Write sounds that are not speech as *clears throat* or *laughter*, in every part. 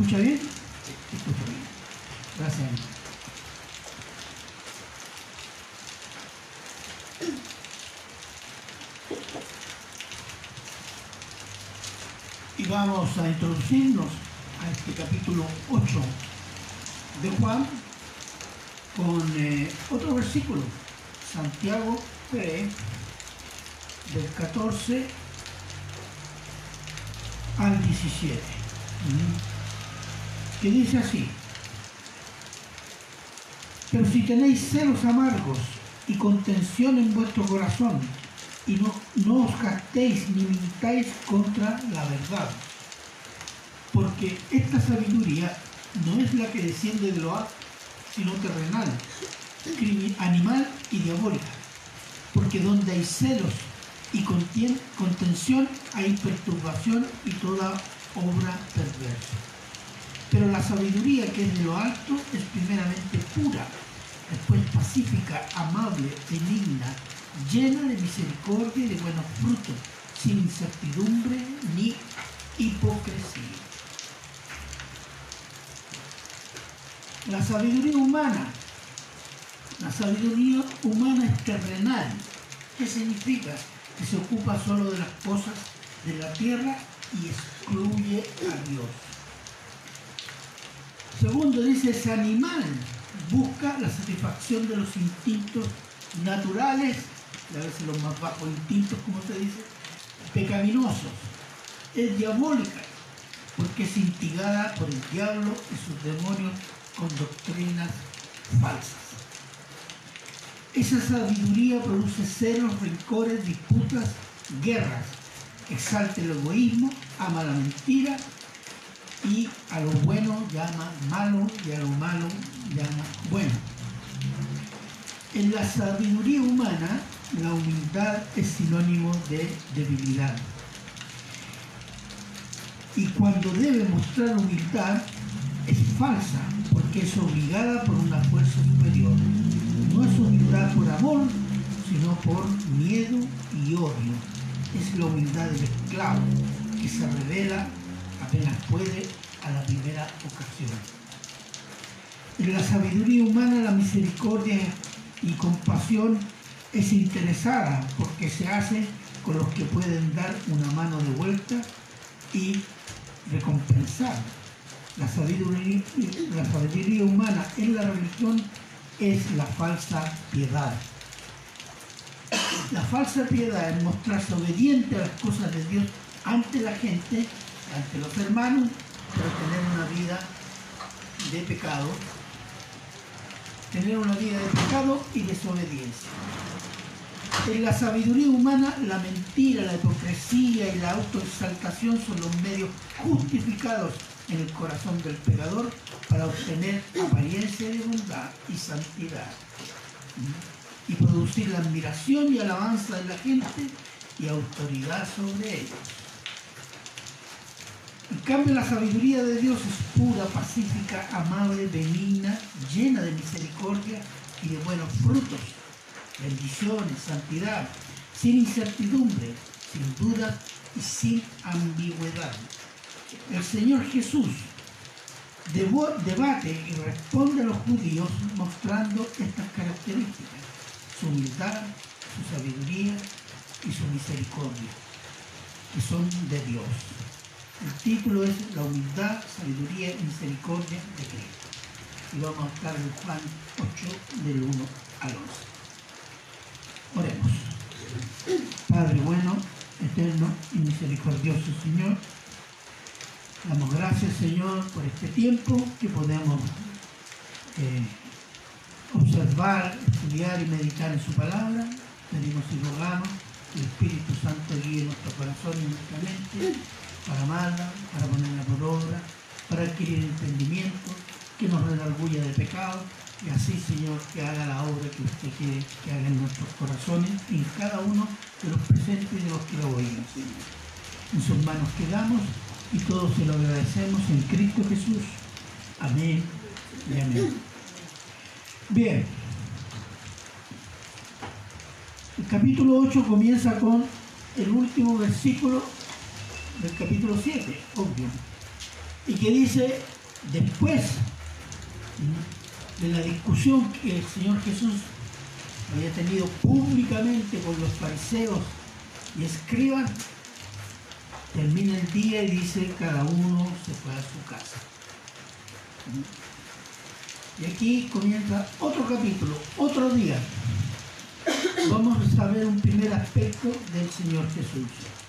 ¿Me escucha bien? Escucha bien. Gracias. Y vamos a introducirnos a este capítulo 8 de Juan con eh, otro versículo, Santiago 3, del 14 al 17, ¿Mm? Que dice así, pero si tenéis celos amargos y contención en vuestro corazón, y no, os gastéis ni mintáis contra la verdad, porque esta sabiduría no es la que desciende de lo alto, sino terrenal, animal y diabólica, porque donde hay celos y contención hay perturbación y toda obra perversa. Pero la sabiduría que es de lo alto es primeramente pura, después pacífica, amable, benigna, llena de misericordia y de buenos frutos, sin incertidumbre ni hipocresía. La sabiduría humana. La sabiduría humana es terrenal. ¿Qué significa? Que se ocupa solo de las cosas de la tierra y excluye a Dios. Segundo, dice, es animal. Busca la satisfacción de los instintos naturales, a veces los más bajos instintos, como se dice, pecaminosos. Es diabólica, porque es instigada por el diablo y sus demonios con doctrinas falsas. Esa sabiduría produce celos, rencores, disputas, guerras. Exalta el egoísmo, ama la mentira y a lo bueno llama malo y a lo malo llama bueno. En la sabiduría humana, la humildad es sinónimo de debilidad. Y cuando debe mostrar humildad, es falsa, porque es obligada por una fuerza superior. No es humildad por amor, sino por miedo y odio. Es la humildad del esclavo, que se revela apenas puede a la primera ocasión. En la sabiduría humana la misericordia y compasión es interesada porque se hace con los que pueden dar una mano de vuelta y recompensar. La sabiduría, humana en la religión es la falsa piedad. La falsa piedad es mostrarse obediente a las cosas de Dios ante la gente, ante los hermanos, pero tener una vida de pecado, tener una vida de pecado y desobediencia. En la sabiduría humana, la mentira, la hipocresía y la autoexaltación son los medios justificados en el corazón del pecador para obtener apariencia de bondad y santidad y producir la admiración y alabanza de la gente y autoridad sobre ellos. En cambio, la sabiduría de Dios es pura, pacífica, amable, benigna, llena de misericordia y de buenos frutos, bendiciones, santidad, sin incertidumbre, sin duda y sin ambigüedad. El Señor Jesús debate y responde a los judíos mostrando estas características, su humildad, su sabiduría y su misericordia, que son de Dios. El título es La humildad, sabiduría y misericordia de Cristo. Y vamos a estar en Juan 8, del 1 al 11. Oremos. Padre bueno, eterno y misericordioso Señor, damos gracias Señor por este tiempo que podemos eh, observar, estudiar y meditar en su palabra. Pedimos y rogamos que el Espíritu Santo guíe nuestro corazón y nuestra mente para amarla, para ponerla por obra para adquirir entendimiento, que nos redarguya de pecado, y así, Señor, que haga la obra que usted quiere que haga en nuestros corazones, en cada uno de los presentes y de los que lo oigan, Señor. En sus manos quedamos y todos se lo agradecemos en Cristo Jesús. Amén y amén. Bien. El capítulo 8 comienza con el último versículo del capítulo 7, obvio, y que dice, después de la discusión que el Señor Jesús había tenido públicamente con los fariseos y escribas, termina el día y dice, cada uno se fue a su casa. Y aquí comienza otro capítulo, otro día. Vamos a ver un primer aspecto del Señor Jesús.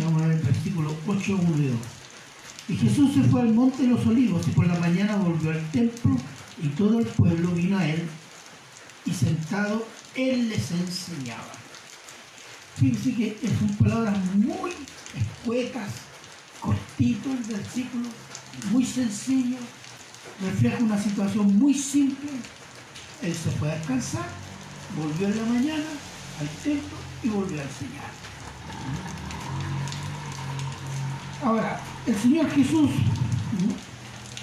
Vamos a ver el versículo 8, 1 y 2. Y Jesús se fue al monte de los olivos y por la mañana volvió al templo y todo el pueblo vino a él y sentado él les enseñaba. Fíjense que son palabras muy escuetas, cortito el versículo, muy sencillo, refleja una situación muy simple. Él se fue a descansar, volvió en la mañana al templo y volvió a enseñar. Ahora, el Señor Jesús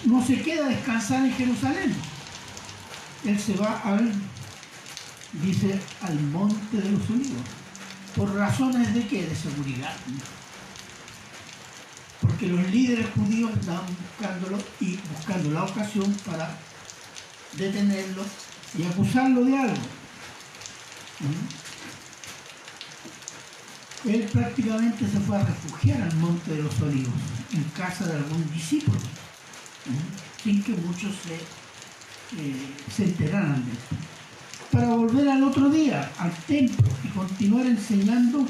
no se queda a descansar en Jerusalén. Él se va al, dice, al monte de los olivos. ¿Por razones de qué? De seguridad. Porque los líderes judíos estaban buscándolo y buscando la ocasión para detenerlo y acusarlo de algo. Él prácticamente se fue a refugiar al monte de los olivos, en casa de algún discípulo sin que muchos se, eh, se enteraran de esto. Para volver al otro día, al templo, y continuar enseñando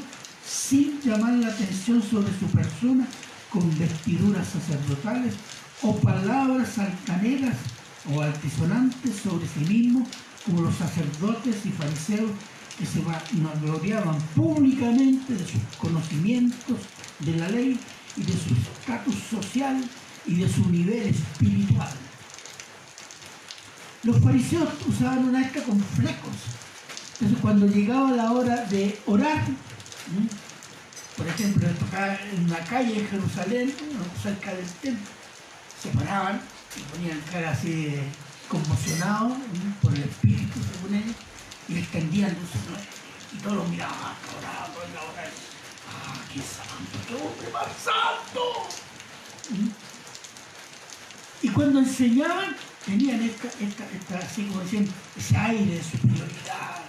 sin llamar la atención sobre su persona con vestiduras sacerdotales o palabras altaneras o altisonantes sobre sí mismo, como los sacerdotes y fariseos que se gloriaban públicamente de sus conocimientos de la ley y de su estatus social y de su nivel espiritual. Los fariseos usaban una arca con flecos. Entonces cuando llegaba la hora de orar, por ejemplo, en una calle en Jerusalén, cerca del templo, se paraban y ponían cara así conmocionados por el espíritu, según ellos, y extendían los y todos los miraban, oraban, oraban, ¡ah, qué santo, qué hombre más santo! Y cuando enseñaban, tenían esta, esta, así como decían, ese aire de superioridad.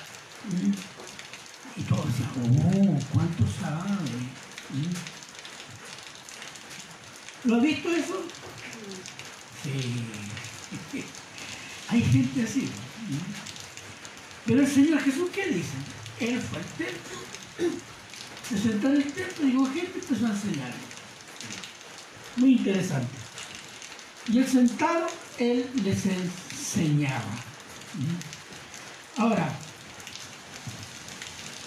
Y todos decían, oh, ¿cuánto sabe? ¿Lo has visto eso? Sí. *laughs* Hay gente así. Pero el Señor Jesús, ¿qué dice? Él fue al templo, se sentó en el templo y dijo, gente empezó a enseñar. Muy interesante. Y el sentado, él les enseñaba. Ahora,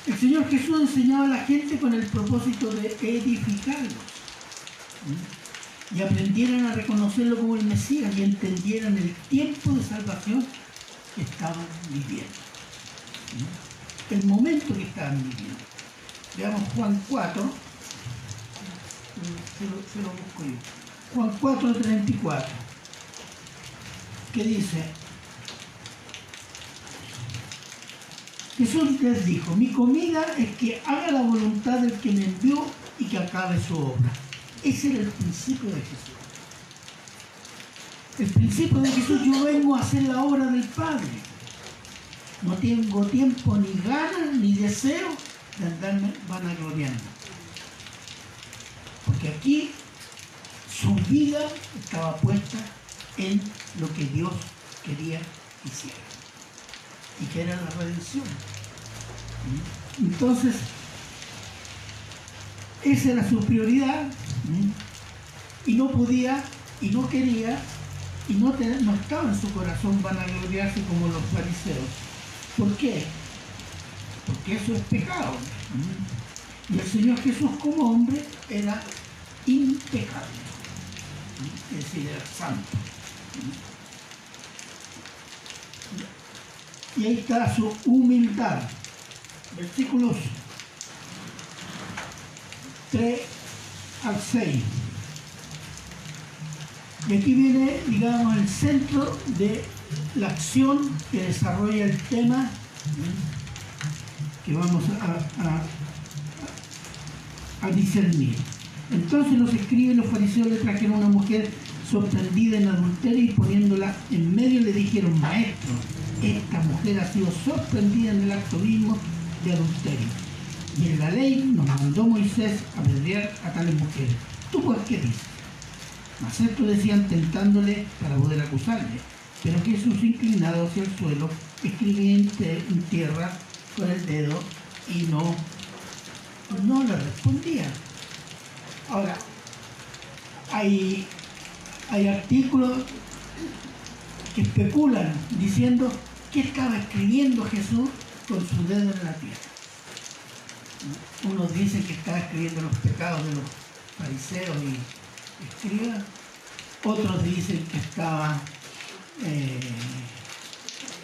el Señor Jesús enseñaba a la gente con el propósito de edificarlos. Y aprendieran a reconocerlo como el Mesías y entendieran el tiempo de salvación que estaban viviendo. El momento que estaban viviendo. Veamos Juan 4. Se lo, busco yo. Juan 4:34, que dice, Jesús les dijo, mi comida es que haga la voluntad del que me envió y que acabe su obra. Ese era el principio de Jesús. El principio de Jesús, yo vengo a hacer la obra del Padre. No tengo tiempo ni ganas ni deseo de andarme vanagloriando. Porque aquí su vida estaba puesta en lo que Dios quería que hiciera. Y que era la redención. Entonces, esa era su prioridad. Y no podía, y no quería, y no, no estaba en su corazón vanagloriarse como los fariseos. ¿Por qué? Porque eso es pecado. Y el Señor Jesús como hombre era impecable. es decir, era santo. Y ahí está su humildad. Versículos 3 al 6. Y aquí viene, digamos, el centro de la acción que desarrolla el tema que vamos a, discernir. Entonces los escribas y los fariseos le trajeron a una mujer sorprendida en adulterio y poniéndola en medio le dijeron, maestro, esta mujer ha sido sorprendida en el acto mismo de adulterio. Y en la ley nos mandó Moisés a apedrear a tales mujeres. ¿Tú pues qué dices? Mas esto decían tentándole para poder acusarle. Pero Jesús inclinado hacia el suelo escribía en tierra con el dedo y no, no le respondía. Ahora, hay, hay artículos que especulan diciendo que estaba escribiendo Jesús con su dedo en la tierra. Unos dicen que estaba escribiendo los pecados de los fariseos y escribas, otros dicen que estaba eh,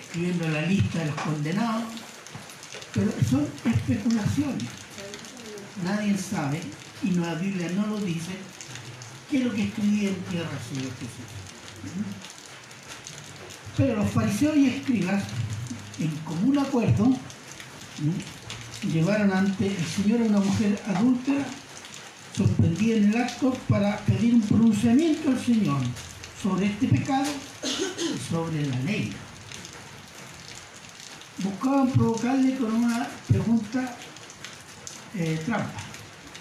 escribiendo la lista de los condenados, pero son especulaciones. Nadie sabe, y la Biblia no lo dice, qué es lo que escribía en tierra el Señor Jesús. Pero los fariseos y escribas, en común acuerdo, llevaron ante el Señor a una mujer adúltera, sorprendida en el acto, para pedir un pronunciamiento al Señor sobre este pecado sobre la ley. Buscaban provocarle con una pregunta eh, trampa.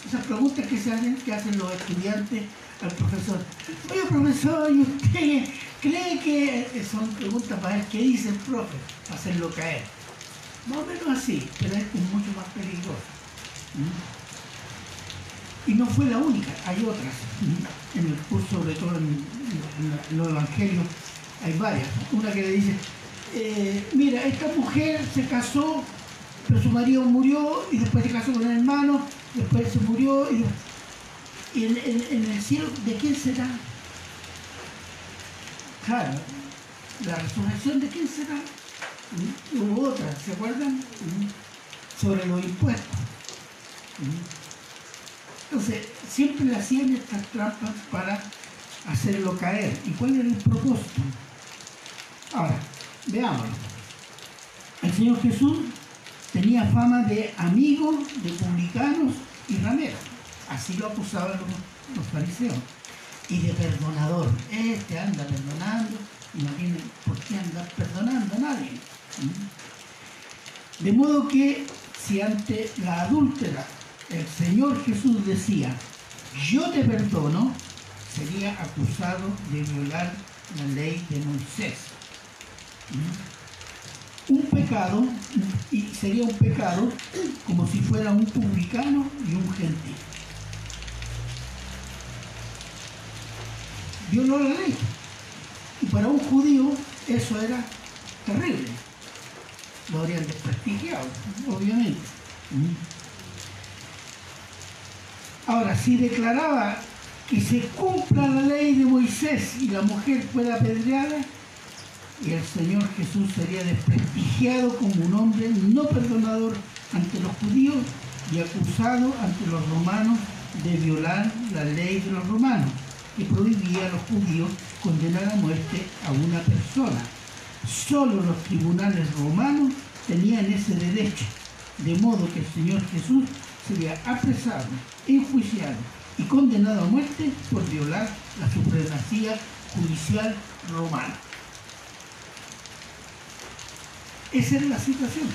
Esas preguntas que se hacen, que hacen los estudiantes al profesor. Oye, profesor, ¿y usted cree que son preguntas para ver qué dice el profe? Para hacerlo caer. Más o menos así, pero es mucho más peligroso. ¿Mm? Y no fue la única, hay otras. ¿Mm? En el curso, sobre todo en, los evangelios, hay varias. Una que le dice, eh, mira, esta mujer se casó, pero su marido murió y después se casó con el hermano, después se murió y, en, el cielo, ¿de quién será? Claro, la resurrección de quién será? Hubo otra, ¿se acuerdan? Sobre los impuestos. Entonces, siempre le hacían estas trampas para hacerlo caer. ¿Y cuál era el propósito? Ahora, veámoslo. El Señor Jesús tenía fama de amigo de publicanos y rameros. Así lo acusaban los, los fariseos. Y de perdonador. Este anda perdonando y no tiene por qué andar perdonando a nadie. De modo que si ante la adúltera el Señor Jesús decía, yo te perdono, sería acusado de violar la ley de Moisés. Un pecado, y sería un pecado como si fuera un publicano y un gentil. Violó la ley. Y para un judío eso era terrible lo habrían desprestigiado, obviamente. Ahora, si declaraba que se cumpla la ley de Moisés y la mujer fuera apedreada, y el Señor Jesús sería desprestigiado como un hombre no perdonador ante los judíos y acusado ante los romanos de violar la ley de los romanos, que prohibía a los judíos condenar a muerte a una persona Solo los tribunales romanos tenían ese derecho, de modo que el Señor Jesús sería apresado, enjuiciado y condenado a muerte por violar la supremacía judicial romana. Esa era la situación.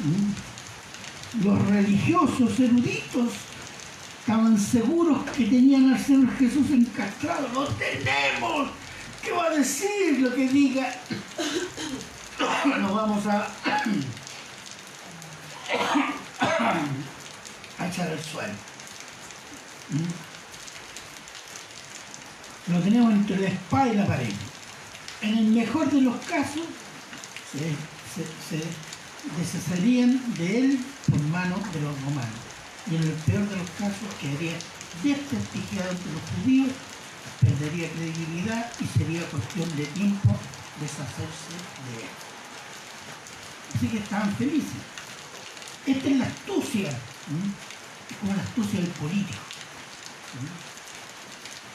Mm. Los religiosos eruditos estaban seguros que tenían al Señor Jesús encastrado. ¡Lo tenemos! ¿Qué va a decir lo que diga? *coughs* Nos vamos a, *coughs* a echar el suelo. ¿Mm? Lo tenemos entre la espada y la pared. En el mejor de los casos, se, deshacerían de él por mano de los romanos. Y en el peor de los casos, quedaría desprestigiado entre los judíos perdería credibilidad y sería cuestión de tiempo deshacerse de él. Así que estaban felices. Esta es la astucia, es como la astucia del político.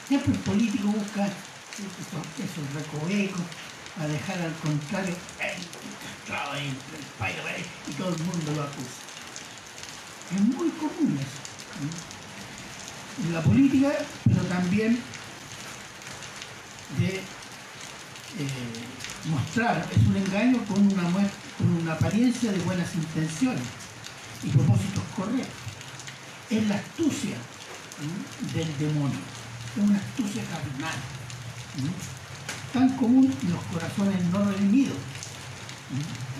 Siempre el político busca esos, esos recovecos a dejar al contrario y todo el mundo lo acusa. Es muy común eso. En la política, pero también de eh, mostrar, es un engaño con una, con una apariencia de buenas intenciones y propósitos correctos. Es la astucia del demonio, es una astucia carnal, tan común en los corazones no redimidos.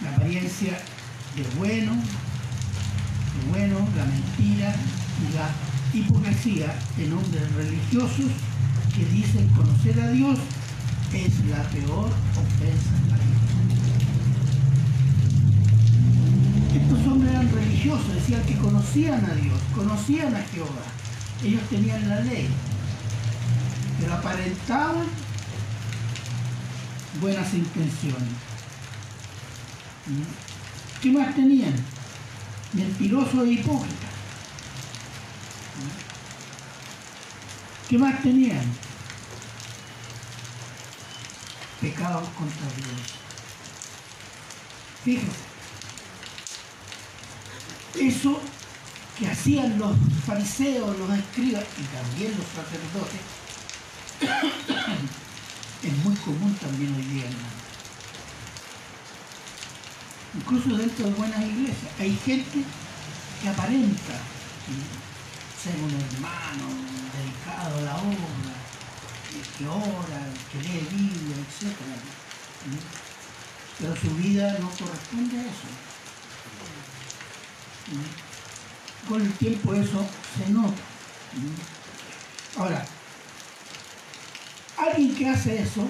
La apariencia de bueno, de bueno, la mentira y la hipocresía en hombres religiosos que dicen conocer a Dios es la peor ofensa en la vida. Estos hombres eran religiosos, decían que conocían a Dios, conocían a Jehová. Ellos tenían la ley, pero aparentaban buenas intenciones. ¿Mm? ¿Qué más tenían? Mentirosos e hipócritas. ¿Qué más tenían? Pecados contra Dios. Fíjense. Eso que hacían los fariseos, los escribas y también los sacerdotes *coughs* es muy común también hoy día, hermano. Incluso dentro de buenas iglesias hay gente que aparenta ser un hermano dedicado a la obra, que ora, que lee Biblia, etc. Pero su vida no corresponde a eso. Con el tiempo eso se nota. Ahora, alguien que hace eso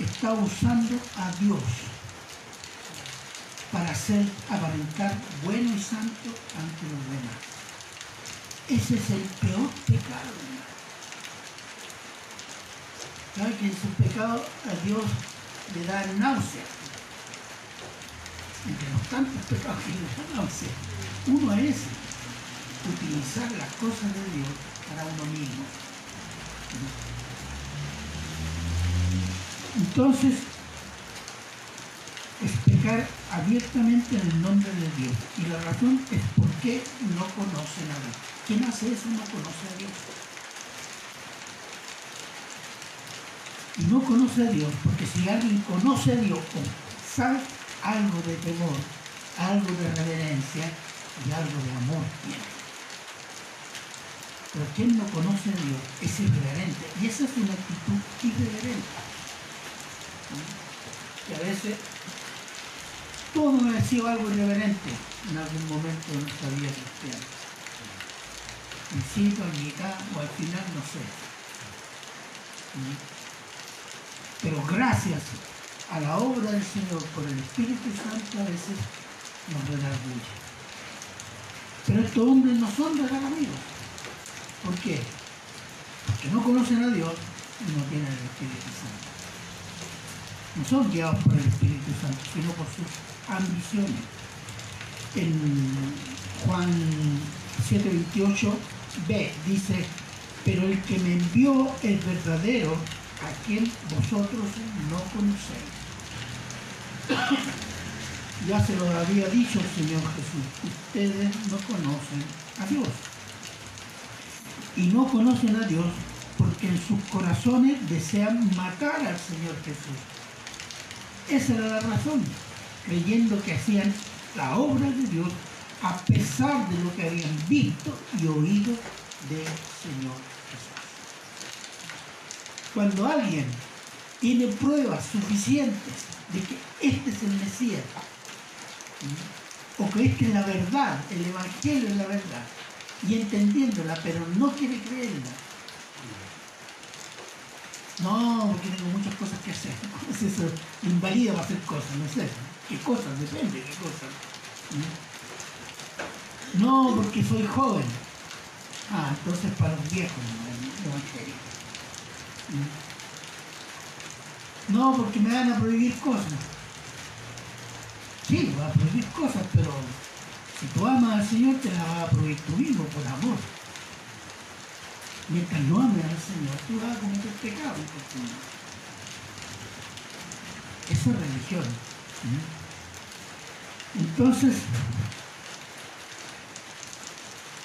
está usando a Dios para hacer aparentar bueno y santo ante los demás. Ese es el peor pecado, ¿Sabe que ese pecado a Dios le da náusea? Entre los tantos pecados que le da náusea, uno es utilizar las cosas de Dios para uno mismo. Entonces, es pecar abiertamente en el nombre de Dios. Y la razón es porque no conocen a Dios. ¿Quién hace eso no conoce a Dios? Y no conoce a Dios, porque si alguien conoce a Dios o sabe algo de temor, algo de reverencia y algo de amor tiene. Pero quien no conoce a Dios es irreverente. Y esa es una actitud irreverente. Que a veces todo me ha sido algo irreverente en algún momento de nuestra vida cristiana. Principio, en mitad o al final, no sé. Pero gracias a la obra del Señor por el Espíritu Santo a veces nos redarguye. Pero estos hombres no son redarguidos. ¿Por qué? Porque no conocen a Dios y no tienen el Espíritu Santo. No son guiados por el Espíritu Santo, sino por sus ambiciones. En Juan 7:28b dice, pero el que me envió es verdadero, a quien vosotros no conocéis. *coughs* ya se lo había dicho el Señor Jesús, ustedes no conocen a Dios. Y no conocen a Dios porque en sus corazones desean matar al Señor Jesús. Esa era la razón creyendo que hacían la obra de Dios a pesar de lo que habían visto y oído del Señor Jesús. Cuando alguien tiene pruebas suficientes de que este es el Mesías, o que esta es la verdad, el Evangelio es la verdad, y entendiéndola, pero no quiere creerla, no, porque tengo muchas cosas que hacer. *laughs* es eso? Invalida para hacer cosas, no sé. ¿Qué cosas? Depende de qué cosas. No, porque soy joven. Ah, entonces para los viejos, no, evangelio. No, porque me van a prohibir cosas. Sí, va a prohibir cosas, pero si tú amas al Señor, te la va a prohibir tú mismo por amor. Mientras no ames al Señor, tú vas a cometer pecado. Eso es religión. Entonces,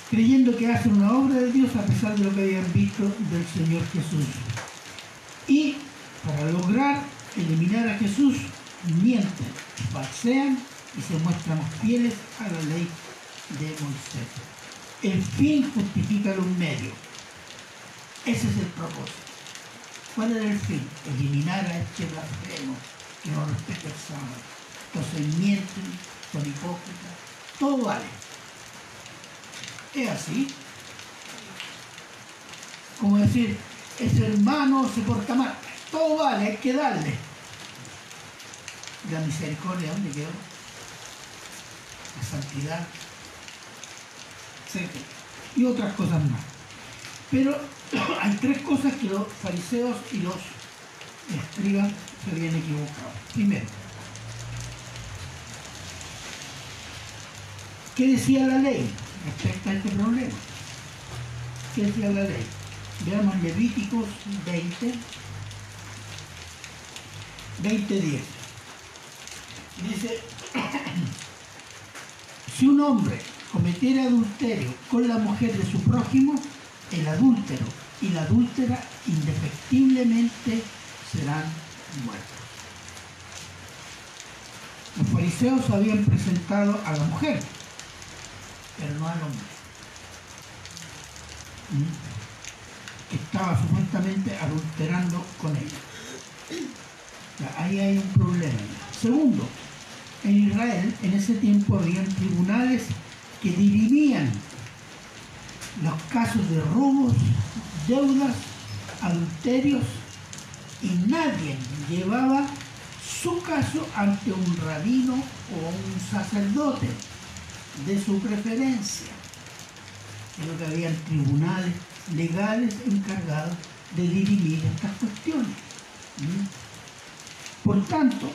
creyendo que hacen una obra de Dios a pesar de lo que habían visto del Señor Jesús. Y para lograr eliminar a Jesús, mienten, falsean y se muestran fieles a la ley de Moisés. El fin justifica los medios. Ese es el propósito. ¿Cuál era el fin? Eliminar a este blasfemo que no respeta el sábado. Entonces mienten, son hipócritas, todo vale. Es así. Como decir, ese hermano se porta mal. Todo vale, hay que darle. La misericordia, ¿dónde quedó? La santidad, etc. Y otras cosas más. Pero *clears throat* hay tres cosas que los fariseos y los escribas se habían equivocado. Primero, ¿qué decía la ley respecto a este problema? ¿Qué decía la ley? Veamos Levíticos 20, 20.10. Dice, *coughs* si un hombre cometiera adulterio con la mujer de su prójimo, el adúltero y la adúltera indefectiblemente serán muertos. Los fariseos habían presentado a la mujer, pero no al hombre. ¿Mm? Estaba supuestamente adulterando con ella. ahí hay un problema. Segundo, en Israel en ese tiempo habían tribunales que dirimían los casos de robos, deudas, adulterios y nadie llevaba su caso ante un rabino o un sacerdote de su preferencia. Sino que habían tribunales legales encargados de dirimir estas cuestiones. Por tanto,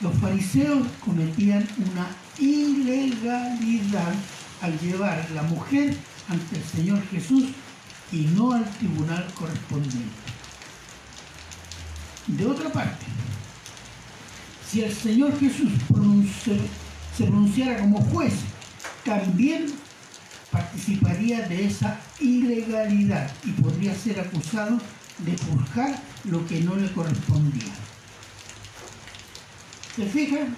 los fariseos cometían una ilegalidad al llevar la mujer ante el Señor Jesús y no al tribunal correspondiente. De otra parte, si el Señor Jesús se pronunciara como juez, también participaría de esa ilegalidad y podría ser acusado de juzgar lo que no le correspondía. ¿Se fijan?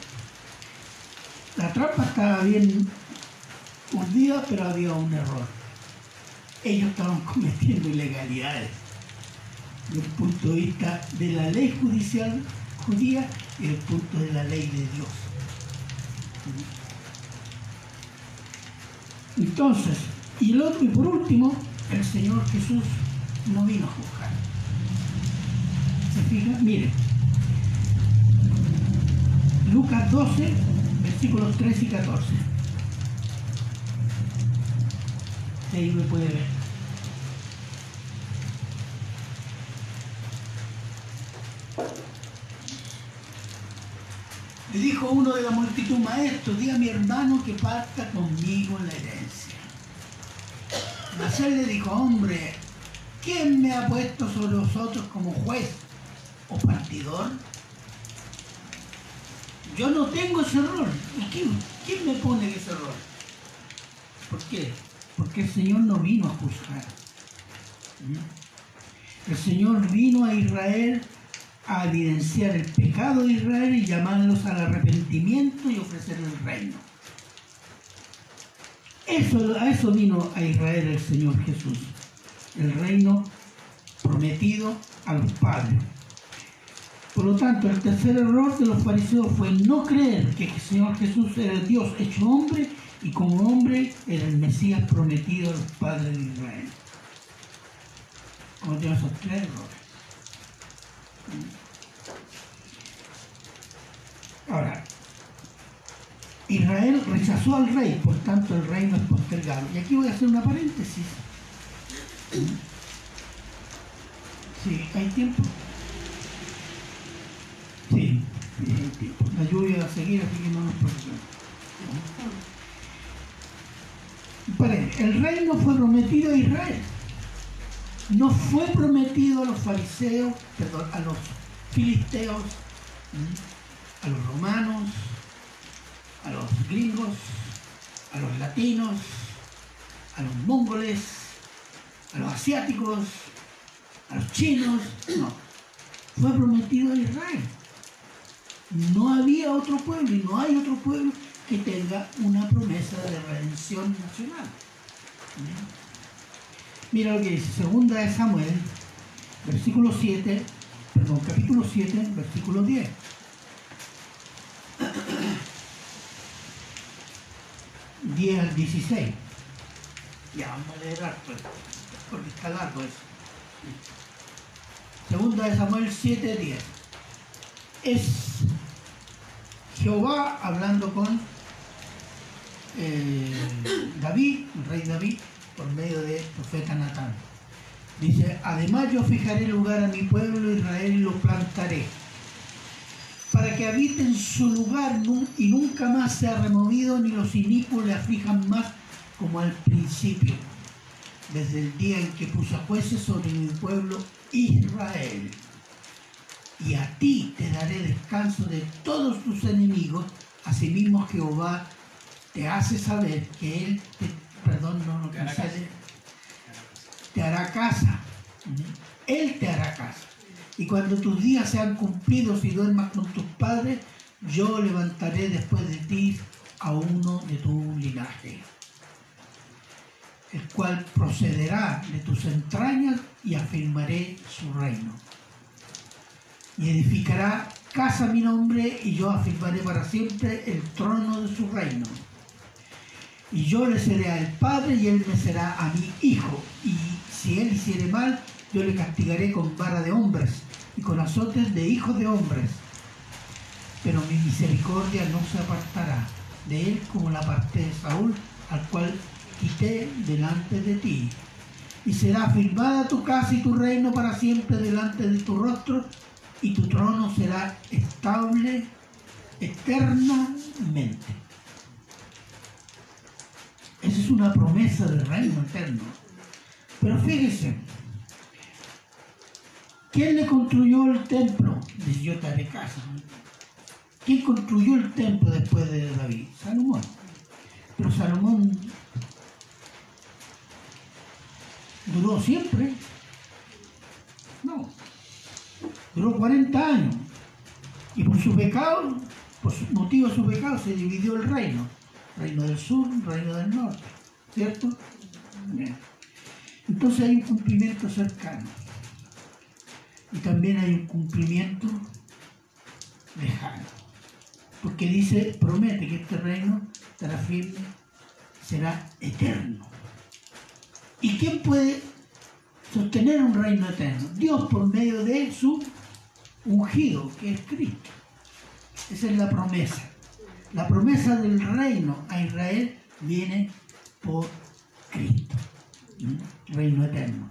La trampa estaba bien hundida, pero había un error. Ellos estaban *laughs* cometiendo ilegalidades el punto de vista de la ley judicial judía y el punto de la ley de Dios. Entonces, y, el otro, y por último, el Señor Jesús no vino a juzgar. ¿Se fijan? Miren, Lucas 12, versículos 13 y 14. Ahí me puede ver. Le dijo uno de la multitud, maestro, di a mi hermano que parta conmigo la herencia. Nacer le dijo, hombre, ¿quién me ha puesto sobre vosotros como juez o partidor? Yo no tengo ese rol. quién, me pone ese rol? ¿Por qué? Porque el Señor no vino a juzgar. El Señor vino a Israel a evidenciar el pecado de Israel y llamarlos al arrepentimiento y ofrecer el reino. Eso, a eso vino a Israel el Señor Jesús, el reino prometido a los padres. Por lo tanto, el tercer error de los fariseos fue no creer que el Señor Jesús era Dios hecho hombre y como hombre era el Mesías prometido a los padres de Israel. Como esos tres errores. Ahora, Israel rechazó al rey, por tanto el reino es postergado. Y aquí voy a hacer una paréntesis. Sí, ¿hay tiempo? Sí, hay tiempo. La lluvia va a seguir, así que no nos preocupemos. El reino fue prometido a Israel. No fue prometido a los fariseos, perdón, a los filisteos, a los romanos, a los gringos, a los latinos, a los mongoles, a los asiáticos, a los chinos, no. Fue prometido a Israel. No había otro pueblo y no hay otro pueblo que tenga una promesa de redención nacional. Mira lo que dice, segunda de Samuel, versículo 7, perdón, capítulo 7, versículo 10. *clears throat* Diez al 16. Ya vamos a leer harto, porque está largo eso. Segunda de Samuel 7, 10. Es Jehová hablando con eh, David, el rey David, por medio de profeta Natán. Dice, además yo fijaré lugar a mi pueblo Israel y lo plantaré, para que habite en su lugar y nunca más sea removido, ni los inicuos le aflijan más como al principio, desde el día en que puse a jueces sobre mi pueblo Israel. Y a ti te daré descanso de todos tus enemigos, asimismo Jehová te hace saber que Él te, perdón, no, no, Te hará concede, te hará casa. Él te hará casa. Y cuando tus días sean cumplidos y duermas con tus padres, yo levantaré después de ti a uno de tu linaje, el cual procederá de tus entrañas y afirmaré su reino. Y edificará casa a mi nombre y yo afirmaré para siempre el trono de su reino. Y yo le seré al Padre y él me será a mi hijo. Y si él hiciere mal, yo le castigaré con vara de hombres y con azotes de hijos de hombres. Pero mi misericordia no se apartará de él como la parte de Saúl, al cual quité delante de ti. Y será firmada tu casa y tu reino para siempre delante de tu rostro, y tu trono será estable eternamente. Esa es una promesa del reino eterno. Pero fíjese, ¿quién le construyó el templo? Dice, yo te haré casa. ¿Quién construyó el templo después de David? Salomón. Pero Salomón duró siempre. No. Duró 40 años. Y por su pecado, por motivo de su pecado, se dividió el reino. Reino del sur, reino del norte. ¿Cierto? Entonces hay un cumplimiento cercano. Y también hay un cumplimiento lejano. Porque dice, promete que este reino estará firme, será eterno. ¿Y quién puede sostener un reino eterno? Dios por medio de su ungido, que es Cristo. Esa es la promesa. La promesa del reino a Israel viene por Cristo. Reino eterno.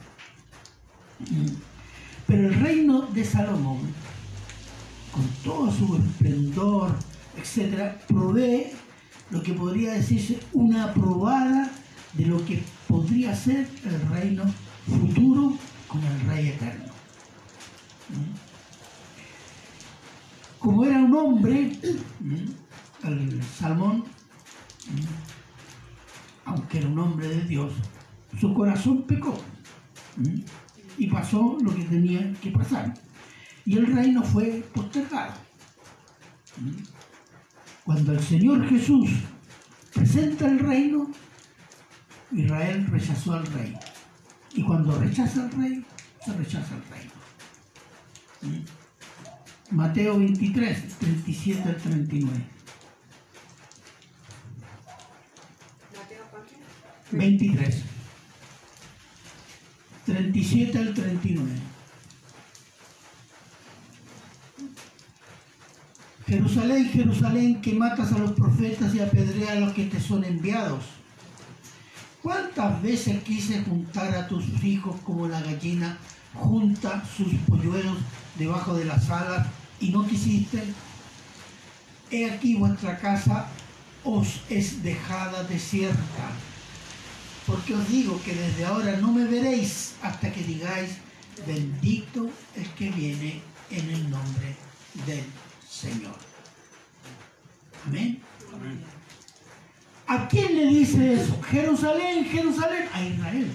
Pero el reino de Salomón, con todo su esplendor, etcétera, provee lo que podría decirse una probada de lo que podría ser el reino futuro con el rey eterno. Como era un hombre, Salmón, ¿Mm? aunque era un hombre de Dios, su corazón pecó ¿Mm? y pasó lo que tenía que pasar. Y el reino fue postergado. ¿Mm? Cuando el Señor Jesús presenta el reino, Israel rechazó al rey. Y cuando rechaza al rey, se rechaza al reino. Mateo 23, 37 al 39. Mateo, ¿cuánto? 23. 37 al 39. Jerusalén, Jerusalén, que matas a los profetas y apedreas a los que te son enviados. ¿Cuántas veces quise juntar a tus hijos como la gallina junta sus polluelos debajo de las alas y no quisiste. He aquí vuestra casa os es dejada desierta. Porque os digo que desde ahora no me veréis hasta que digáis, bendito el que viene en el nombre del Señor. Amén. ¿A quién le dice eso? Jerusalén, Jerusalén, a Israel.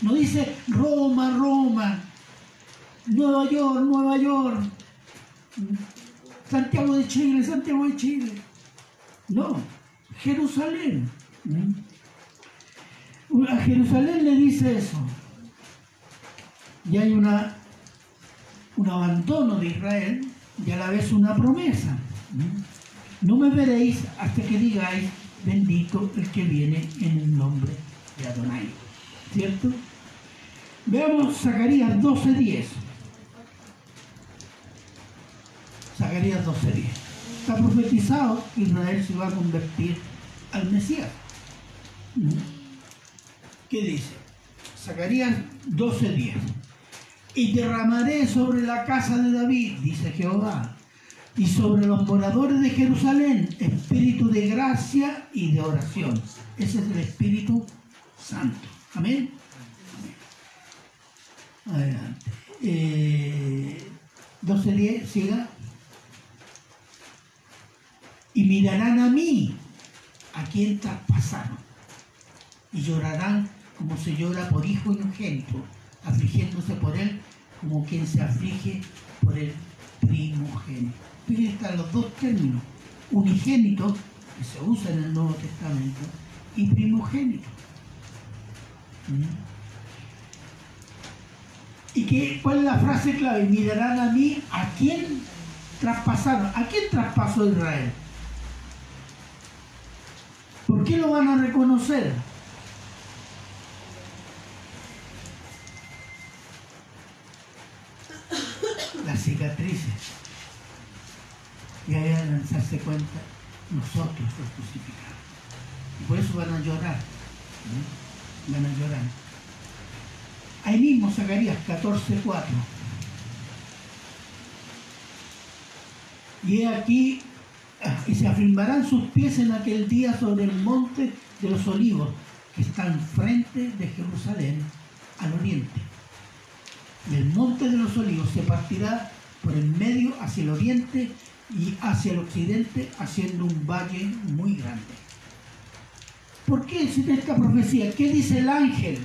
No dice Roma, Roma, Nueva York, Nueva York, Santiago de Chile, Santiago de Chile. No, Jerusalén. A Jerusalén le dice eso. Y hay una, un abandono de Israel y a la vez una promesa. No me veréis hasta que digáis, bendito el que viene en el nombre de Adonai. ¿Cierto? Veamos Zacarías 12.10. Zacarías 12.10. Está profetizado que Israel se va a convertir al Mesías. ¿Qué dice? Zacarías 12.10. Y derramaré sobre la casa de David, dice Jehová, y sobre los moradores de Jerusalén espíritu de gracia y de oración. Ese es el Espíritu Santo. Amén. Adelante. Eh, 12.10, siga. Y mirarán a mí, a quien traspasaron, y llorarán como se llora por hijo inocente, afligiéndose por él como quien se aflige por el primogénito. Aquí están los dos términos, unigénito, que se usa en el Nuevo Testamento, y primogénito. ¿Mm? ¿Y qué, cuál es la frase clave? Mirarán a mí a quién traspasaron. ¿A quién traspasó Israel? ¿Por qué lo van a reconocer? Las cicatrices. Y ahí van a darse cuenta, nosotros los crucificamos. Y por eso van a llorar. ¿eh? Van a llorar. Ahí mismo Zacarías 14.4. Y he aquí, y se afirmarán sus pies en aquel día sobre el monte de los olivos, que está enfrente de Jerusalén, al oriente. El monte de los olivos se partirá por el medio hacia el oriente y hacia el occidente, haciendo un valle muy grande. ¿Por qué existe esta profecía? ¿Qué dice el ángel?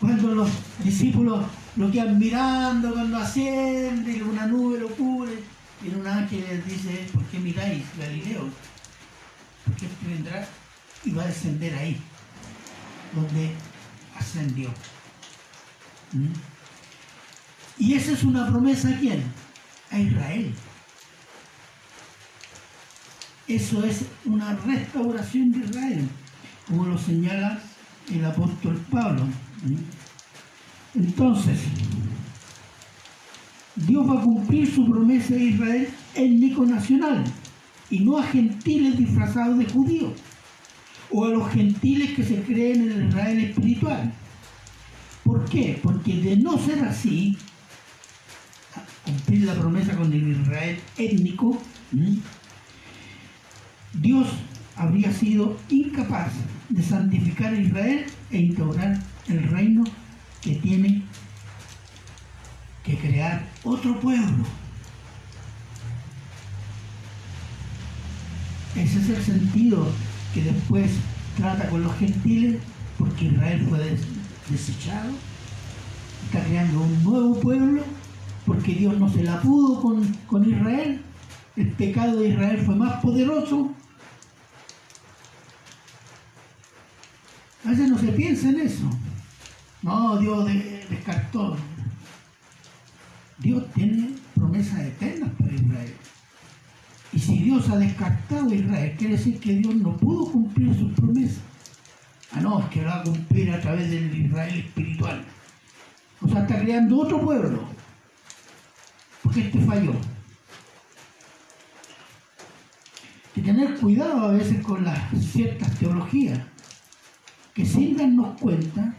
Cuando los discípulos lo quedan mirando, cuando asciende una nube lo cubre, y un ángel les dice, ¿por qué miráis, Galileo? Porque este vendrá y va a descender ahí, donde ascendió. ¿Mm? Y esa es una promesa a quién? A Israel. Eso es una restauración de Israel, como lo señala el apóstol Pablo. Entonces, Dios va a cumplir su promesa a Israel étnico nacional y no a gentiles disfrazados de judíos o a los gentiles que se creen en el Israel espiritual. ¿Por qué? Porque de no ser así, cumplir la promesa con el Israel étnico, Dios habría sido incapaz de santificar a Israel e instaurar el reino que tiene que crear otro pueblo. Ese es el sentido que después trata con los gentiles, porque Israel fue desechado, está creando un nuevo pueblo, porque Dios no se la pudo con, con Israel, el pecado de Israel fue más poderoso. A no se piensa en eso. No, Dios descartó. Dios tiene promesas eternas para Israel. Y si Dios ha descartado a Israel, quiere decir que Dios no pudo cumplir sus promesas. Ah, no, es que lo va a cumplir a través del Israel espiritual. O sea, está creando otro pueblo. Porque este falló. Que tener cuidado a veces con las ciertas teologías, que sin darnos cuenta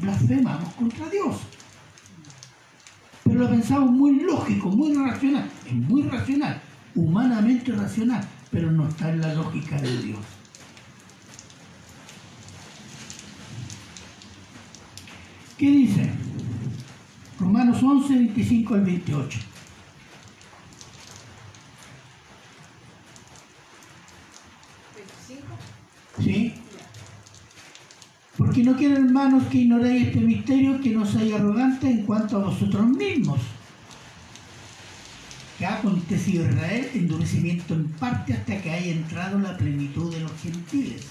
blasfemamos contra Dios. Pero lo pensamos muy lógico, muy racional. Es muy racional, humanamente racional, pero no está en la lógica de Dios. ¿Qué dice? Romanos 11, 25 al 28. ¿25? ¿Sí? Porque no quiero, hermanos, que ignoréis este misterio, que no seáis arrogantes en cuanto a vosotros mismos. Que ha acontecido Israel endurecimiento en parte hasta que haya entrado la plenitud de los gentiles.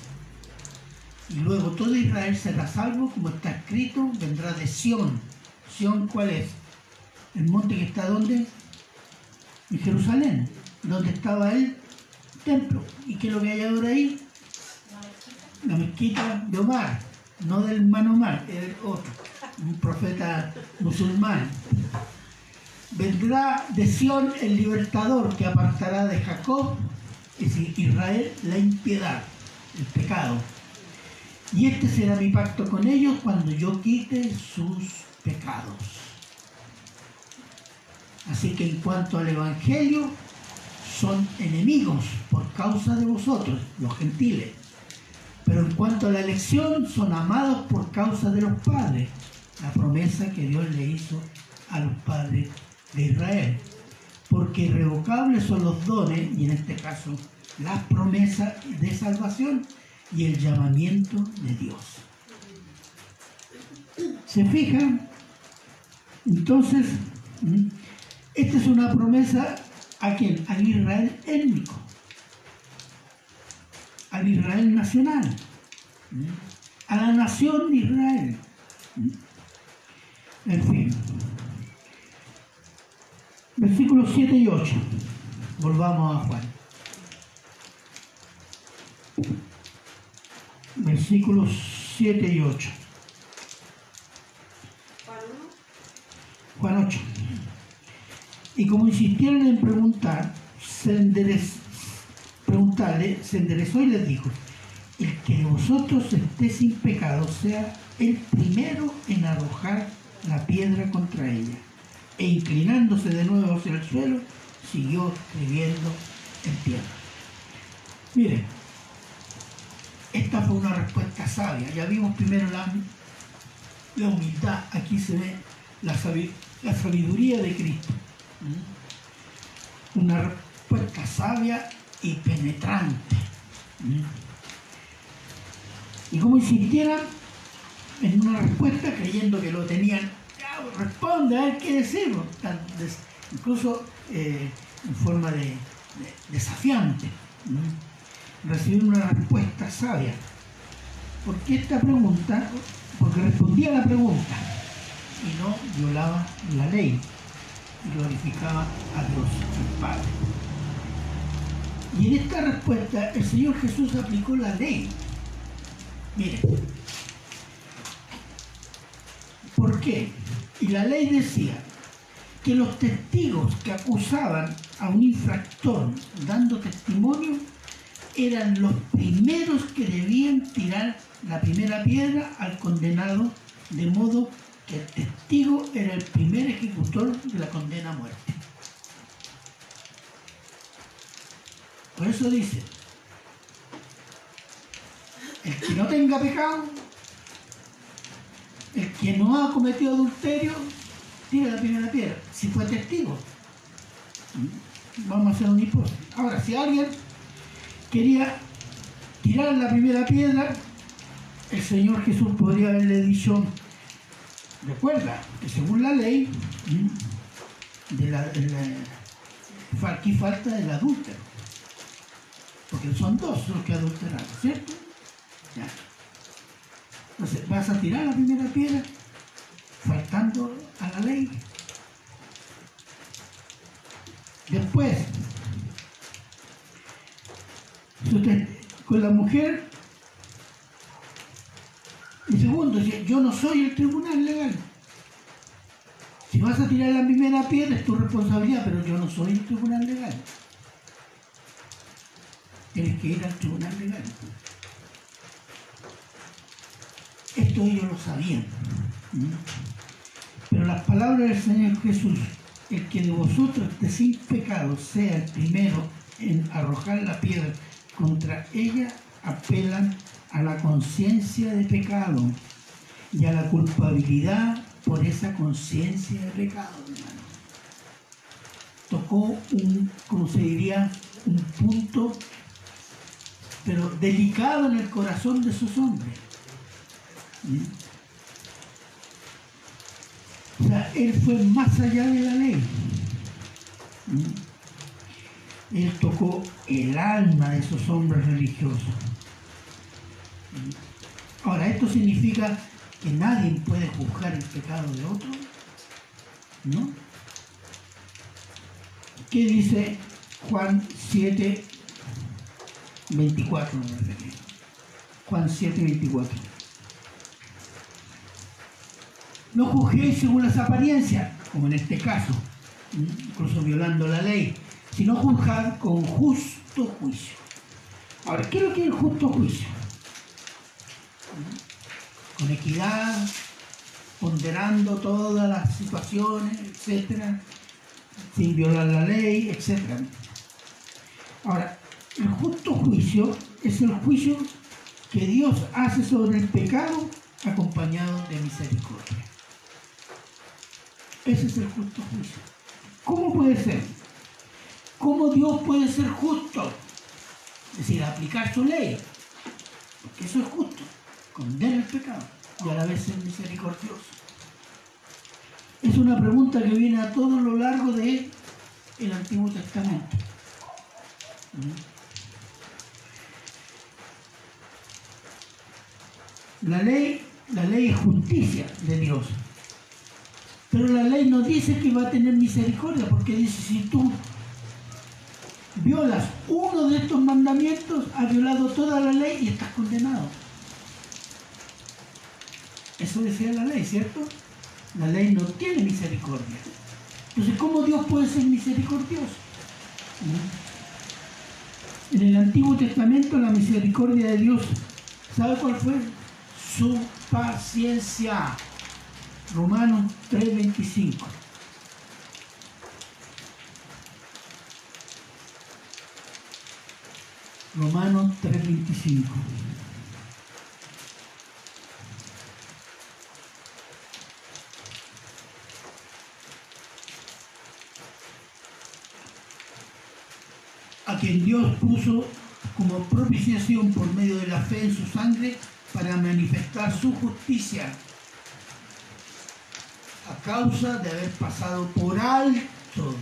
Y luego todo Israel será salvo, como está escrito, vendrá de Sión. ¿Sión cuál es? El monte que está donde? En Jerusalén, donde estaba el templo. ¿Y qué es lo que hay ahora ahí? la mezquita de Omar, no del hermano Omar, es el otro, un profeta musulmán. Vendrá de Sión el libertador que apartará de Jacob, es decir, Israel, la impiedad, el pecado. Y este será mi pacto con ellos cuando yo quite sus pecados. Así que en cuanto al Evangelio, son enemigos por causa de vosotros, los gentiles. Pero en cuanto a la elección, son amados por causa de los padres, la promesa que Dios le hizo a los padres de Israel. Porque irrevocables son los dones, y en este caso las promesas de salvación y el llamamiento de Dios. ¿Se fijan? Entonces, esta es una promesa a quién? Al Israel étnico al Israel nacional, ¿m? a la nación de Israel. ¿m? En fin. Versículos 7 y 8. Volvamos a Juan. Versículos 7 y 8. Para uno, Juan 8. Y como insistieron en preguntar, se enderezó, preguntarle, se enderezó y les dijo, el que de vosotros esté sin pecado sea el primero en arrojar la piedra contra ella. E inclinándose de nuevo hacia el suelo, siguió escribiendo en tierra. Miren, esta fue una respuesta sabia. Ya vimos primero la, la humildad, aquí se ve la, la sabiduría de Cristo. ¿Mm? Una respuesta sabia y penetrante. Y como insistieran en una respuesta creyendo que lo tenían, "Ya, responde, a ver qué des- incluso eh, en forma de, de- desafiante. ¿Mm? Recibir una respuesta sabia. ¿Por qué esta pregunta? Porque respondía a la pregunta y no violaba la ley y glorificaba a Dios el Padre. Y en esta respuesta el Señor Jesús aplicó la ley. Mire, ¿por qué? Y la ley decía que los testigos que acusaban a un infractor dando testimonio eran los primeros que debían tirar la primera piedra al condenado, de modo que el testigo era el primer ejecutor de la condena a muerte. Por eso dice, el que no tenga pecado, el que no ha cometido adulterio, tira la primera piedra, si fue testigo. Vamos a hacer una hipótesis. Ahora, si alguien quería tirar la primera piedra, el Señor Jesús podría haberle dicho, recuerda que según la ley, de la, de aquí falta el adúltero, porque son dos los que adulteraron, ¿cierto? Ya. Entonces, vas a tirar la primera piedra faltando a la ley. Después, con la mujer, y segundo, yo no soy el tribunal legal. Si vas a tirar la primera piedra es tu responsabilidad, pero yo no soy el tribunal legal. Tienes que ir al tribunal legal. Esto ellos lo sabían. Pero las palabras del Señor Jesús, el que de vosotros esté sin pecado sea el primero en arrojar la piedra contra ella, apelan a la conciencia de pecado y a la culpabilidad por esa conciencia de pecado, hermano. Tocó un, como se diría, un punto, pero delicado en el corazón de esos hombres. ¿Mm? O sea, él fue más allá de la ley. ¿Mm? Él tocó el alma de esos hombres religiosos. ¿Mm? Ahora, ¿esto significa que nadie puede juzgar el pecado de otro? ¿No? ¿Qué dice Juan 7, 24? Juan 7, 24. No juzguéis según las apariencias, como en este caso, incluso violando la ley, sino juzgad con justo juicio. Ahora, ¿qué es lo que es justo juicio? Con equidad, ponderando todas las situaciones, etcétera, sin violar la ley, etcétera. Ahora, el justo juicio es el juicio que Dios hace sobre el pecado acompañado de misericordia. Ese es el justo juicio. ¿Cómo puede ser? ¿Cómo Dios puede ser justo? Es decir, aplicar su ley. Porque eso es justo. Condena el pecado y a la vez ser misericordioso. Es una pregunta que viene a todo lo largo de el Antiguo Testamento. La ley, la ley es justicia de Dios. Pero la ley no dice que va a tener misericordia, porque dice, si tú violas uno de estos mandamientos, has violado toda la ley y estás condenado. Eso decía la ley, ¿cierto? La ley no tiene misericordia. Entonces, ¿cómo Dios puede ser misericordioso? En el Antiguo Testamento la misericordia de Dios, ¿sabe cuál fue? Su paciencia. Romanos 3:25. Romanos 3:25. a quien Dios puso como propiciación por medio de la fe en su sangre para manifestar su justicia a causa de haber pasado por alto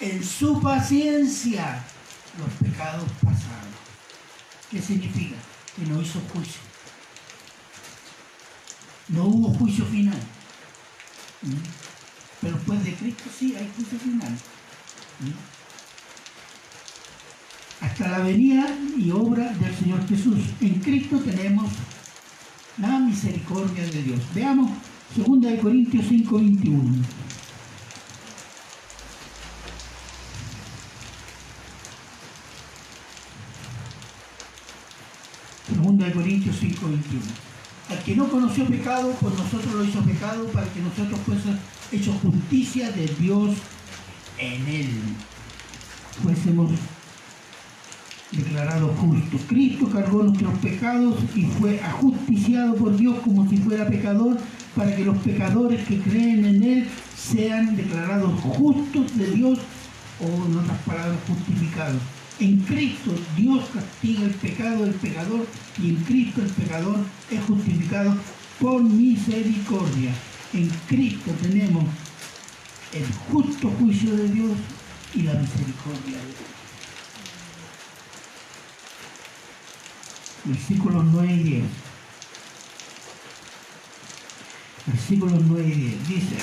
en su paciencia los pecados pasados. ¿Qué significa? Que no hizo juicio. No hubo juicio final. ¿Mm? Pero después de Cristo sí hay juicio final. ¿Mm? hasta la venida y obra del Señor Jesús. En Cristo tenemos la misericordia de Dios. Veamos 2 Corintios 5, 21. Segunda de Corintios 5, 21. Al que no conoció pecado, pues nosotros lo hizo pecado para que nosotros fuésemos hecho justicia de Dios en él. Fuésemos declarado justo. Cristo cargó nuestros pecados y fue ajusticiado por Dios como si fuera pecador para que los pecadores que creen en Él sean declarados justos de Dios o en otras palabras justificados. En Cristo Dios castiga el pecado del pecador y en Cristo el pecador es justificado por misericordia. En Cristo tenemos el justo juicio de Dios y la misericordia de Dios. Versículos 9 y 10. Versículos 9 y 10. Dice,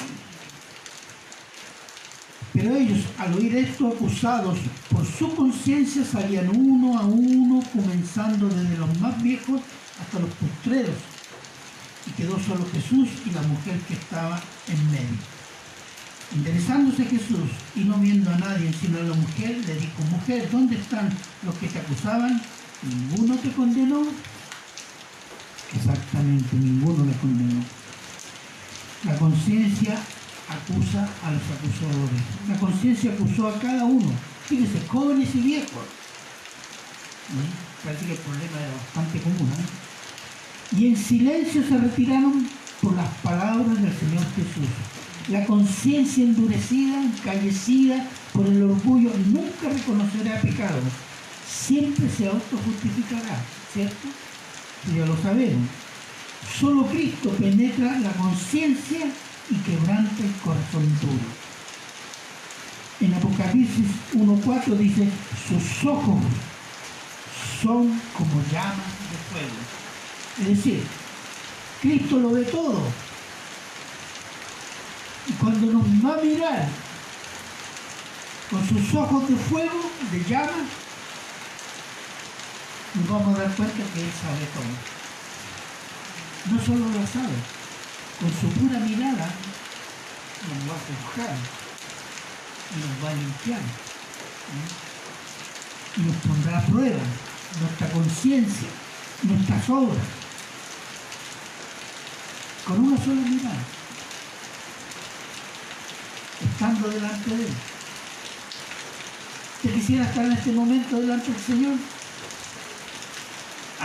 pero ellos al oír esto acusados por su conciencia salían uno a uno, comenzando desde los más viejos hasta los postreros. Y quedó solo Jesús y la mujer que estaba en medio. Interesándose Jesús y no viendo a nadie sino a la mujer, le dijo, mujer, ¿dónde están los que te acusaban? ¿Ninguno te condenó? Exactamente, ninguno le condenó. La conciencia acusa a los acusadores. La conciencia acusó a cada uno. Fíjense, jóvenes y viejos. Parece que el problema era bastante común. ¿eh? Y en silencio se retiraron por las palabras del Señor Jesús. La conciencia endurecida, encallecida por el orgullo, nunca reconocerá pecado. Siempre se autojustificará, ¿cierto? Ya lo sabemos. Solo Cristo penetra la conciencia y quebranta el corazón duro. En Apocalipsis 1.4 dice, sus ojos son como llamas de fuego. Es decir, Cristo lo ve todo. Y cuando nos va a mirar con sus ojos de fuego, de llama, nos vamos a dar cuenta que Él sabe todo. No solo lo sabe, con su pura mirada nos va a juzgar y nos va a limpiar. ¿eh? Y nos pondrá a prueba nuestra conciencia, nuestras obras, con una sola mirada, estando delante de Él. ¿Te quisiera estar en este momento delante del Señor?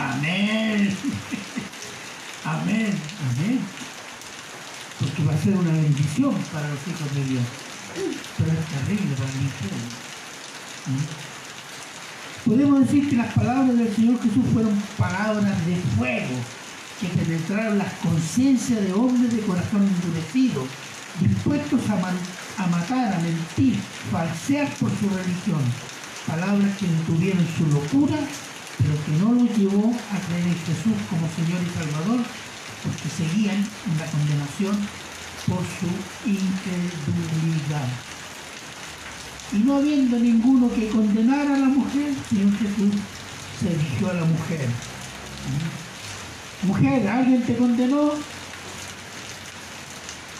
Amén. Amén. Amén. Porque va a ser una bendición para los hijos de Dios. Pero es terrible para el infierno. ¿Mm? Podemos decir que las palabras del Señor Jesús fueron palabras de fuego que penetraron las conciencias de hombres de corazón endurecido, dispuestos a, matar, a mentir, falsear por su religión. Palabras que detuvieron su locura pero que no los llevó a creer en Jesús como Señor y Salvador, porque seguían en la condenación por su incredulidad. Y no habiendo ninguno que condenara a la mujer, Señor Jesús se dirigió a la mujer. Mujer, ¿alguien te condenó?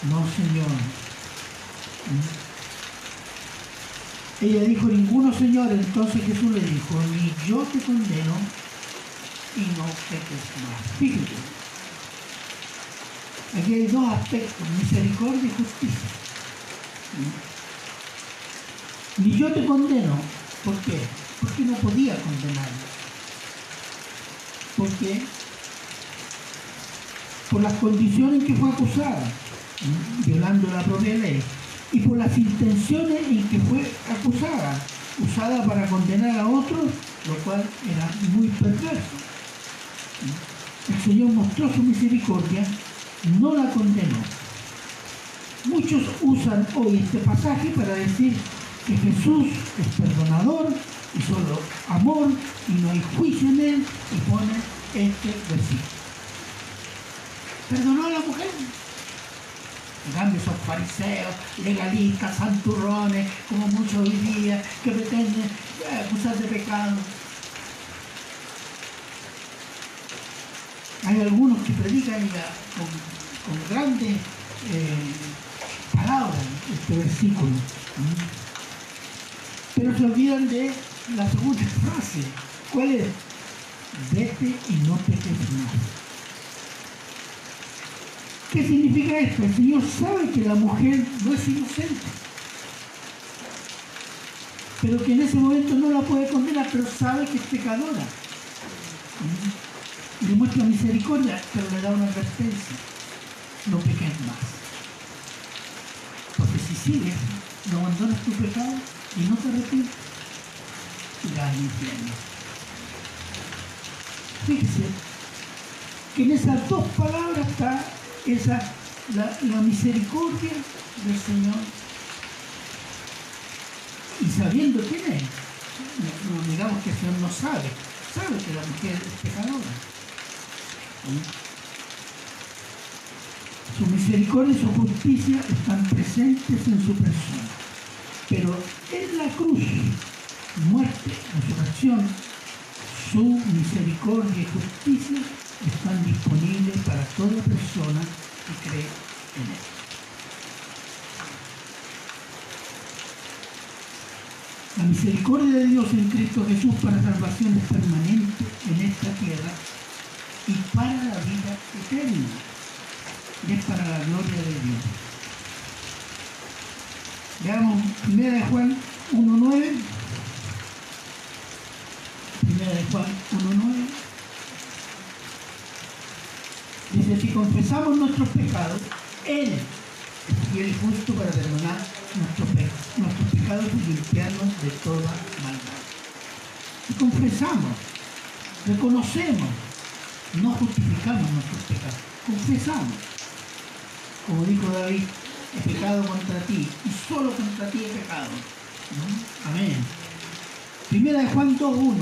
No, Señor. Ella dijo, ninguno Señor. Entonces Jesús le dijo, ni yo te condeno y no peques más. Fíjate. Aquí hay dos aspectos, misericordia y justicia. Ni yo te condeno. ¿Por qué? Porque no podía condenarlo. ¿Por qué? Por las condiciones en que fue acusada, violando la propia ley y por las intenciones en que fue acusada, usada para condenar a otros, lo cual era muy perverso. El Señor mostró su misericordia, no la condenó. Muchos usan hoy este pasaje para decir que Jesús es perdonador y solo amor y no hay juicio en él y pone este versículo. ¿Perdonó a la mujer? En cambio, fariseos, legalistas, santurrones, como muchos hoy día, que pretenden eh, acusar de pecado. Hay algunos que predican con, grandes eh, palabras este versículo. Pero se olvidan de la segunda *laughs* frase. ¿Cuál es? Vete y no peques más. ¿Qué significa esto? El Señor sabe que la mujer no es inocente, pero que en ese momento no la puede condenar, pero sabe que es pecadora. Le muestra misericordia, pero le da una advertencia. No peques más. Porque si sigues, no abandonas tu pecado y no te arrepientes, irás al infierno. Fíjese que en esas dos palabras está esa, la, misericordia del Señor y sabiendo quién es. No, no digamos que el Señor no sabe, sabe que la mujer es pecadora. Su misericordia y su justicia están presentes en su persona. Pero en la cruz, muerte, resurrección, su misericordia y justicia están disponibles para toda persona que cree en Él. La misericordia de Dios en Cristo Jesús para salvación es permanente en esta tierra y para la vida eterna. y es para la gloria de Dios. Veamos 1 de Juan 1.9. Primera de Juan 1.9. Dice, si confesamos nuestros pecados, Él es fiel y justo para perdonar nuestros, pe- nuestros pecados y limpiarnos de toda maldad. Si confesamos, reconocemos, no justificamos nuestros pecados, confesamos. Como dijo David, he pecado contra ti y solo contra ti he pecado. Amén. Primera de Juan 2.1.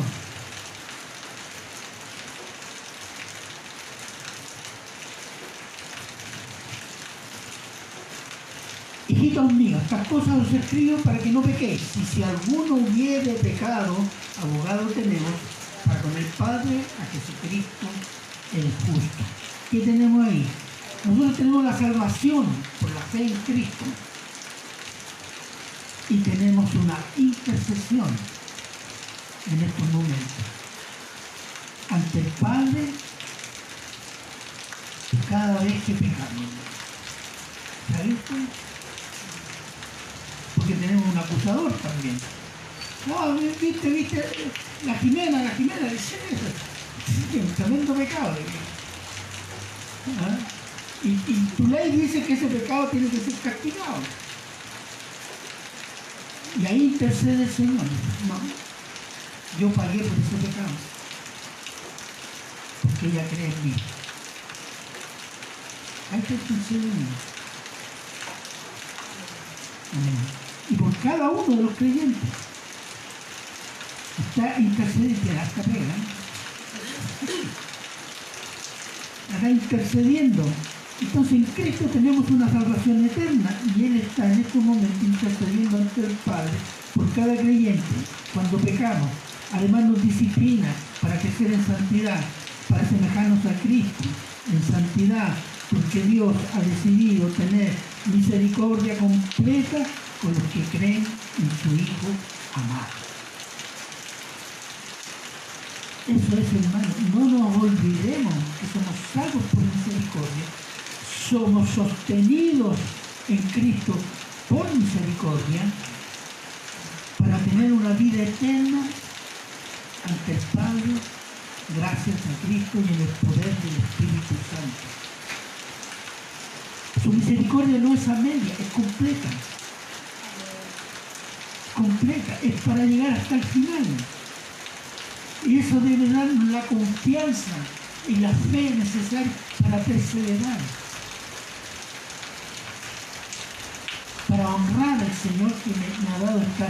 Hijitos míos, estas cosas os escribo para que no pequéis. Y si alguno hubiere pecado, abogado tenemos para con el Padre a Jesucristo el justo. ¿Qué tenemos ahí? Nosotros tenemos la salvación por la fe en Cristo. Y tenemos una intercesión en estos momentos ante el Padre cada vez que pecamos. ¿Sabes? Porque tenemos un acusador también. No, viste, viste, la Jimena, la Jimena, dice eso. Un tremendo pecado. ¿Ah? Y, y tu ley dice que ese pecado tiene que ser castigado. Y ahí intercede el Señor. No, yo pagué por ese pecado. Porque ella cree en mí. Ahí está intercede en mí. Cada uno de los creyentes está intercediendo, hasta pega, ¿eh? está intercediendo. Entonces en Cristo tenemos una salvación eterna y Él está en este momento intercediendo ante el Padre por cada creyente cuando pecamos. Además nos disciplina para crecer en santidad, para asemejarnos a Cristo en santidad, porque Dios ha decidido tener misericordia completa con los que creen en su Hijo amado. Eso es, hermano. No nos olvidemos que somos salvos por misericordia. Somos sostenidos en Cristo por misericordia para tener una vida eterna ante el Padre gracias a Cristo y en el poder del Espíritu Santo. Su misericordia no es a media, es completa. Es para llegar hasta el final. Y eso debe darnos la confianza y la fe necesaria para perseverar. Para honrar al Señor que me, ha dado esta,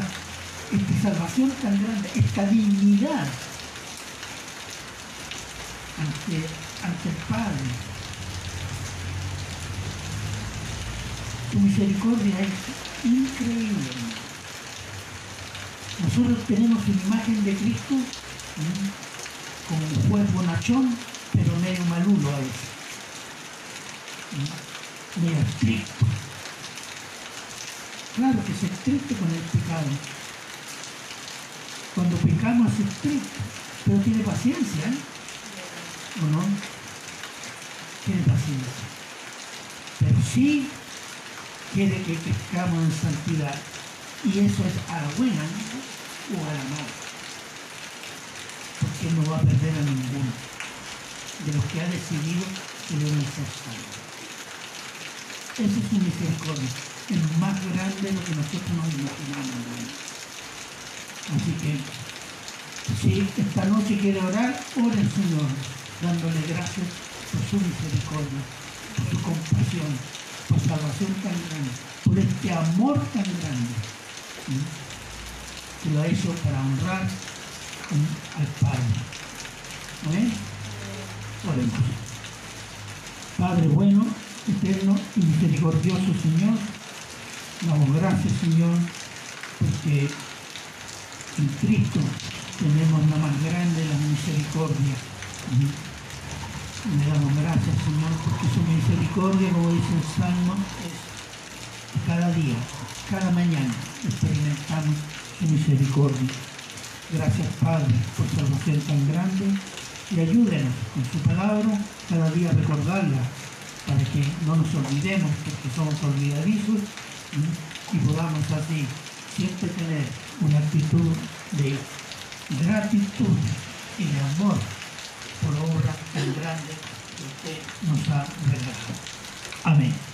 esta salvación tan grande, esta dignidad ante, ante el Padre. Su misericordia es increíble. Nosotros tenemos una imagen de Cristo ¿m? como un juez bonachón, pero medio malulo a veces. ¿m? Medio estricto. Claro que es estricto con el pecado. Cuando pecamos es estricto, pero tiene paciencia, ¿eh? ¿o no? Tiene paciencia. Pero sí quiere que crezcamos en santidad. Y eso es a la buena o a la mala. Porque no va a perder a ninguno de los que ha decidido que deben ser salvos. Esa es su misericordia. Es más grande de lo que nosotros nos imaginamos. Así que, si esta noche quiere orar, ore al Señor, dándole gracias por su misericordia, por su compasión, por salvación tan grande, por este amor tan grande, ¿sí? que lo ha hecho para honrar ¿sí? al Padre. Amén. Padre bueno, eterno y misericordioso Señor, damos gracias Señor, porque en Cristo tenemos la más grande la misericordia. Y le damos gracias, Señor, porque su misericordia, como dice el Salmo, es cada día, cada mañana experimentamos su misericordia. Gracias, Padre, por salvación tan grande y ayúdenos con su palabra cada día a recordarla para que no nos olvidemos, porque somos olvidadizos, y podamos así siempre tener una actitud de gratitud y de amor por obra tan grande que usted nos ha regalado. Amén.